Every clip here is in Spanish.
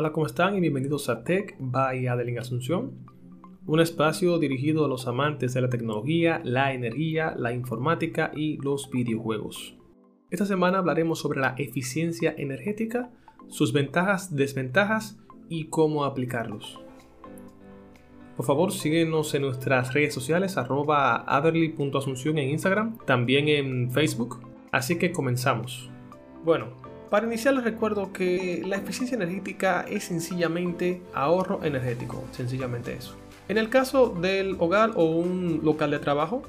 Hola, ¿cómo están? Y bienvenidos a Tech by Adeline Asunción, un espacio dirigido a los amantes de la tecnología, la energía, la informática y los videojuegos. Esta semana hablaremos sobre la eficiencia energética, sus ventajas, desventajas y cómo aplicarlos. Por favor, síguenos en nuestras redes sociales, arroba en Instagram, también en Facebook. Así que comenzamos. Bueno, para iniciar les recuerdo que la eficiencia energética es sencillamente ahorro energético, sencillamente eso. En el caso del hogar o un local de trabajo,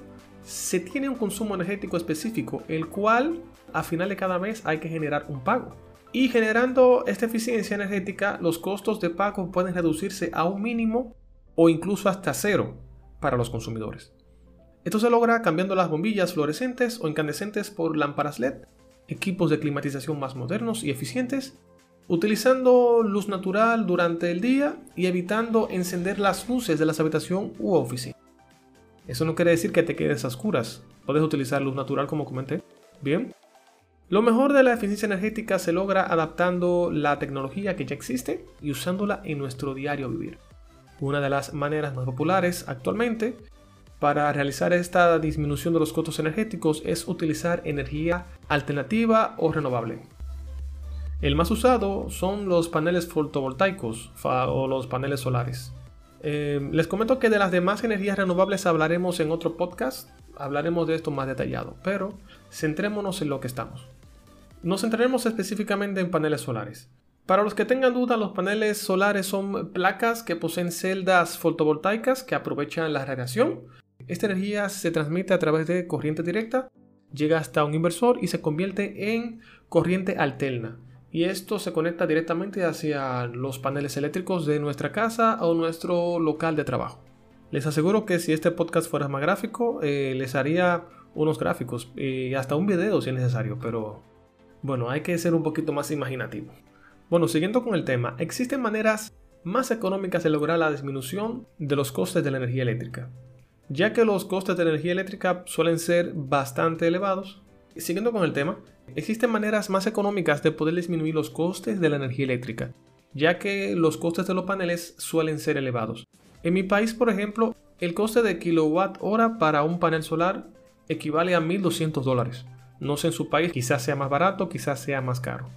se tiene un consumo energético específico, el cual a final de cada mes hay que generar un pago. Y generando esta eficiencia energética, los costos de pago pueden reducirse a un mínimo o incluso hasta cero para los consumidores. Esto se logra cambiando las bombillas fluorescentes o incandescentes por lámparas LED equipos de climatización más modernos y eficientes, utilizando luz natural durante el día y evitando encender las luces de la habitación u oficina. Eso no quiere decir que te quedes a oscuras, puedes utilizar luz natural como comenté. Bien. Lo mejor de la eficiencia energética se logra adaptando la tecnología que ya existe y usándola en nuestro diario vivir. Una de las maneras más populares actualmente para realizar esta disminución de los costos energéticos es utilizar energía alternativa o renovable. El más usado son los paneles fotovoltaicos o los paneles solares. Eh, les comento que de las demás energías renovables hablaremos en otro podcast, hablaremos de esto más detallado, pero centrémonos en lo que estamos. Nos centraremos específicamente en paneles solares. Para los que tengan duda, los paneles solares son placas que poseen celdas fotovoltaicas que aprovechan la radiación esta energía se transmite a través de corriente directa, llega hasta un inversor y se convierte en corriente alterna. Y esto se conecta directamente hacia los paneles eléctricos de nuestra casa o nuestro local de trabajo. Les aseguro que si este podcast fuera más gráfico, eh, les haría unos gráficos y hasta un video si es necesario, pero bueno, hay que ser un poquito más imaginativo. Bueno, siguiendo con el tema, existen maneras más económicas de lograr la disminución de los costes de la energía eléctrica ya que los costes de energía eléctrica suelen ser bastante elevados. Siguiendo con el tema, existen maneras más económicas de poder disminuir los costes de la energía eléctrica, ya que los costes de los paneles suelen ser elevados. En mi país, por ejemplo, el coste de kilowatt hora para un panel solar equivale a 1.200 dólares. No sé en su país, quizás sea más barato, quizás sea más caro.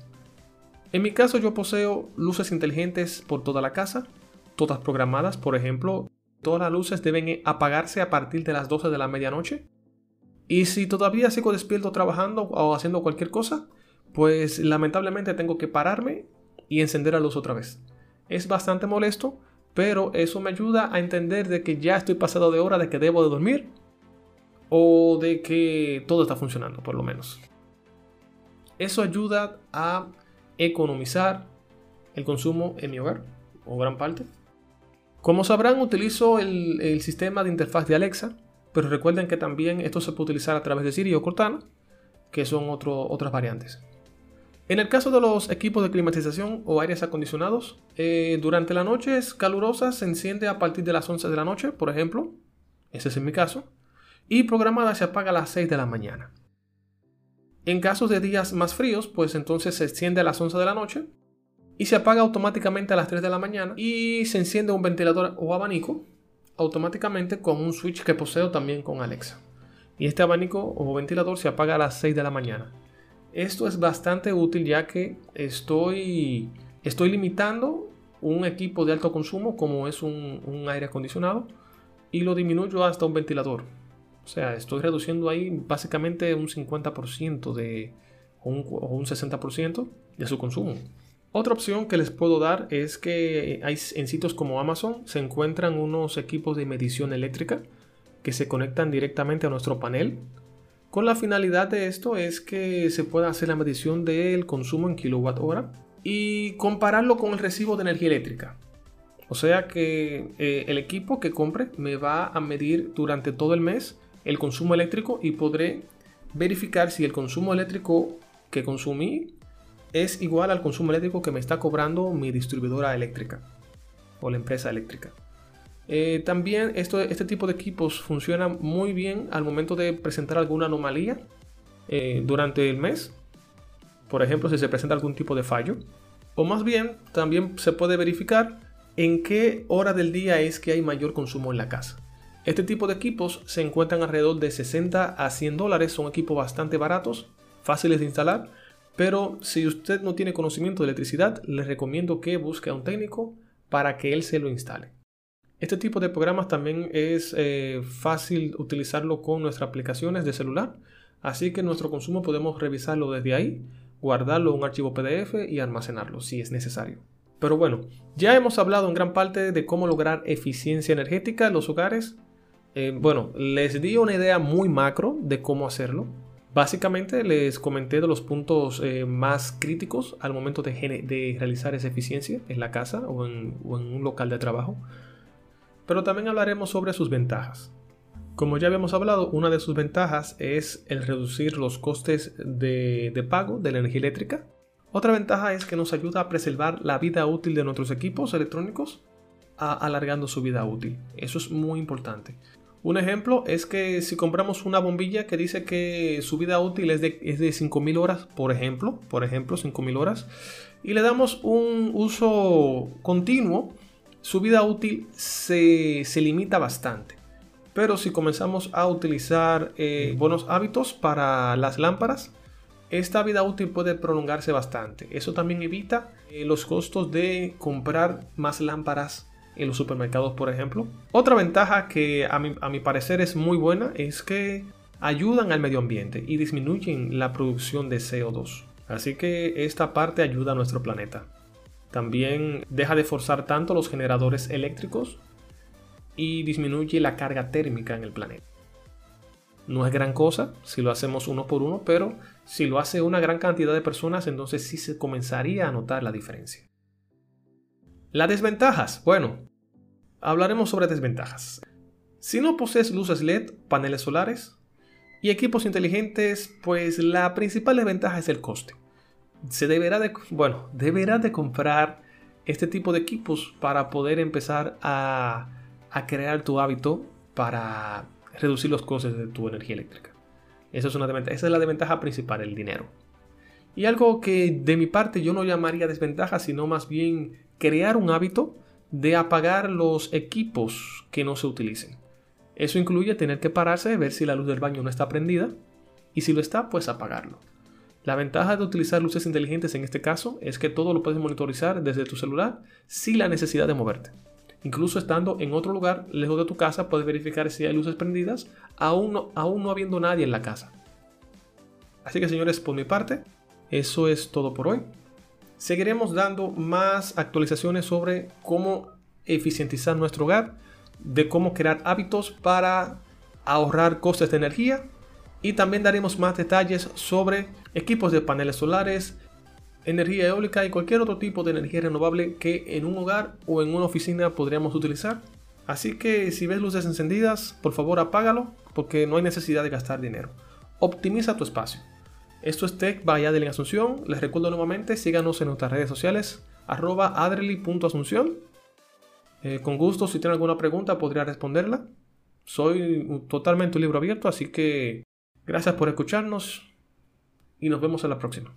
En mi caso yo poseo luces inteligentes por toda la casa, todas programadas, por ejemplo, todas las luces deben apagarse a partir de las 12 de la medianoche. Y si todavía sigo despierto trabajando o haciendo cualquier cosa, pues lamentablemente tengo que pararme y encender la luz otra vez. Es bastante molesto, pero eso me ayuda a entender de que ya estoy pasado de hora de que debo de dormir o de que todo está funcionando, por lo menos. Eso ayuda a economizar el consumo en mi hogar, o gran parte. Como sabrán, utilizo el, sistema de interfaz de Alexa, pero recuerden que también esto se puede utilizar a través de Siri o Cortana, que son otras variantes. En el caso de los equipos de climatización o aires acondicionados, eh, durante las noches calurosas se enciende a partir de las 11 de la noche, por ejemplo, ese es en mi caso, y programada se apaga a las 6 de la mañana. En casos de días más fríos, pues entonces se enciende a las 11 de la noche y se apaga automáticamente a las 3 de la mañana y se enciende un ventilador o abanico automáticamente con un switch que poseo también con Alexa. Y este abanico o ventilador se apaga a las 6 de la mañana. Esto es bastante útil ya que estoy, estoy limitando un equipo de alto consumo como es un, aire acondicionado y lo disminuyo hasta un ventilador. O sea, estoy reduciendo ahí básicamente un 50% de, o un 60% de su consumo. Otra opción que les puedo dar es que en sitios como Amazon se encuentran unos equipos de medición eléctrica que se conectan directamente a nuestro panel. Con la finalidad de esto es que se pueda hacer la medición del consumo en kilowatt hora y compararlo con el recibo de energía eléctrica. O sea que eh, el equipo que compre me va a medir durante todo el mes el consumo eléctrico y podré verificar si el consumo eléctrico que consumí es igual al consumo eléctrico que me está cobrando mi distribuidora eléctrica o la empresa eléctrica. Eh, también esto, este tipo de equipos funciona muy bien al momento de presentar alguna anomalía eh, durante el mes. Por ejemplo, si se presenta algún tipo de fallo. O más bien, también se puede verificar en qué hora del día es que hay mayor consumo en la casa. Este tipo de equipos se encuentran alrededor de 60 a 100 dólares, son equipos bastante baratos, fáciles de instalar, pero si usted no tiene conocimiento de electricidad, le recomiendo que busque a un técnico para que él se lo instale. Este tipo de programas también es eh, fácil utilizarlo con nuestras aplicaciones de celular, así que nuestro consumo podemos revisarlo desde ahí, guardarlo en un archivo PDF y almacenarlo si es necesario. Pero bueno, ya hemos hablado en gran parte de cómo lograr eficiencia energética en los hogares. Eh, bueno, les di una idea muy macro de cómo hacerlo. Básicamente les comenté de los puntos eh, más críticos al momento de, realizar esa eficiencia en la casa o en, un local de trabajo. Pero también hablaremos sobre sus ventajas. Como ya habíamos hablado, una de sus ventajas es el reducir los costes de, de pago de la energía eléctrica. Otra ventaja es que nos ayuda a preservar la vida útil de nuestros equipos electrónicos, alargando su vida útil. Eso es muy importante. Un ejemplo es que si compramos una bombilla que dice que su vida útil es de, es de 5000 horas, por ejemplo, por ejemplo, 5000 horas, y le damos un uso continuo, su vida útil se, limita bastante. Pero si comenzamos a utilizar eh, buenos hábitos para las lámparas, esta vida útil puede prolongarse bastante. Eso también evita eh, los costos de comprar más lámparas en los supermercados, por ejemplo. Otra ventaja que a mi, parecer es muy buena es que ayudan al medio ambiente y disminuyen la producción de CO2. Así que esta parte ayuda a nuestro planeta. También deja de forzar tanto los generadores eléctricos y disminuye la carga térmica en el planeta. No es gran cosa si lo hacemos uno por uno, pero si lo hace una gran cantidad de personas, entonces sí se comenzaría a notar la diferencia. Las desventajas. Bueno, hablaremos sobre desventajas. Si no posees luces LED, paneles solares y equipos inteligentes, pues la principal desventaja es el coste. Se deberá de, bueno, deberás de comprar este tipo de equipos para poder empezar a, crear tu hábito para reducir los costes de tu energía eléctrica. Esa es la desventaja principal, el dinero. Y algo que de mi parte yo no llamaría desventaja, sino más bien crear un hábito de apagar los equipos que no se utilicen. Eso incluye tener que pararse, ver si la luz del baño no está prendida y si lo está, pues apagarlo. La ventaja de utilizar luces inteligentes en este caso es que todo lo puedes monitorizar desde tu celular sin la necesidad de moverte. Incluso estando en otro lugar lejos de tu casa puedes verificar si hay luces prendidas aún no, aún no habiendo nadie en la casa. Así que señores, por mi parte, eso es todo por hoy. Seguiremos dando más actualizaciones sobre cómo eficientizar nuestro hogar, de cómo crear hábitos para ahorrar costes de energía y también daremos más detalles sobre equipos de paneles solares, energía eólica y cualquier otro tipo de energía renovable que en un hogar o en una oficina podríamos utilizar. Así que si ves luces encendidas, por favor apágalo porque no hay necesidad de gastar dinero. Optimiza tu espacio. Esto es Tech by Adeline Asunción. Les recuerdo nuevamente, síganos en nuestras redes sociales, arroba adreli.asunción. Eh, con gusto, si tienen alguna pregunta, podría responderla. Soy totalmente un libro abierto, así que gracias por escucharnos y nos vemos en la próxima.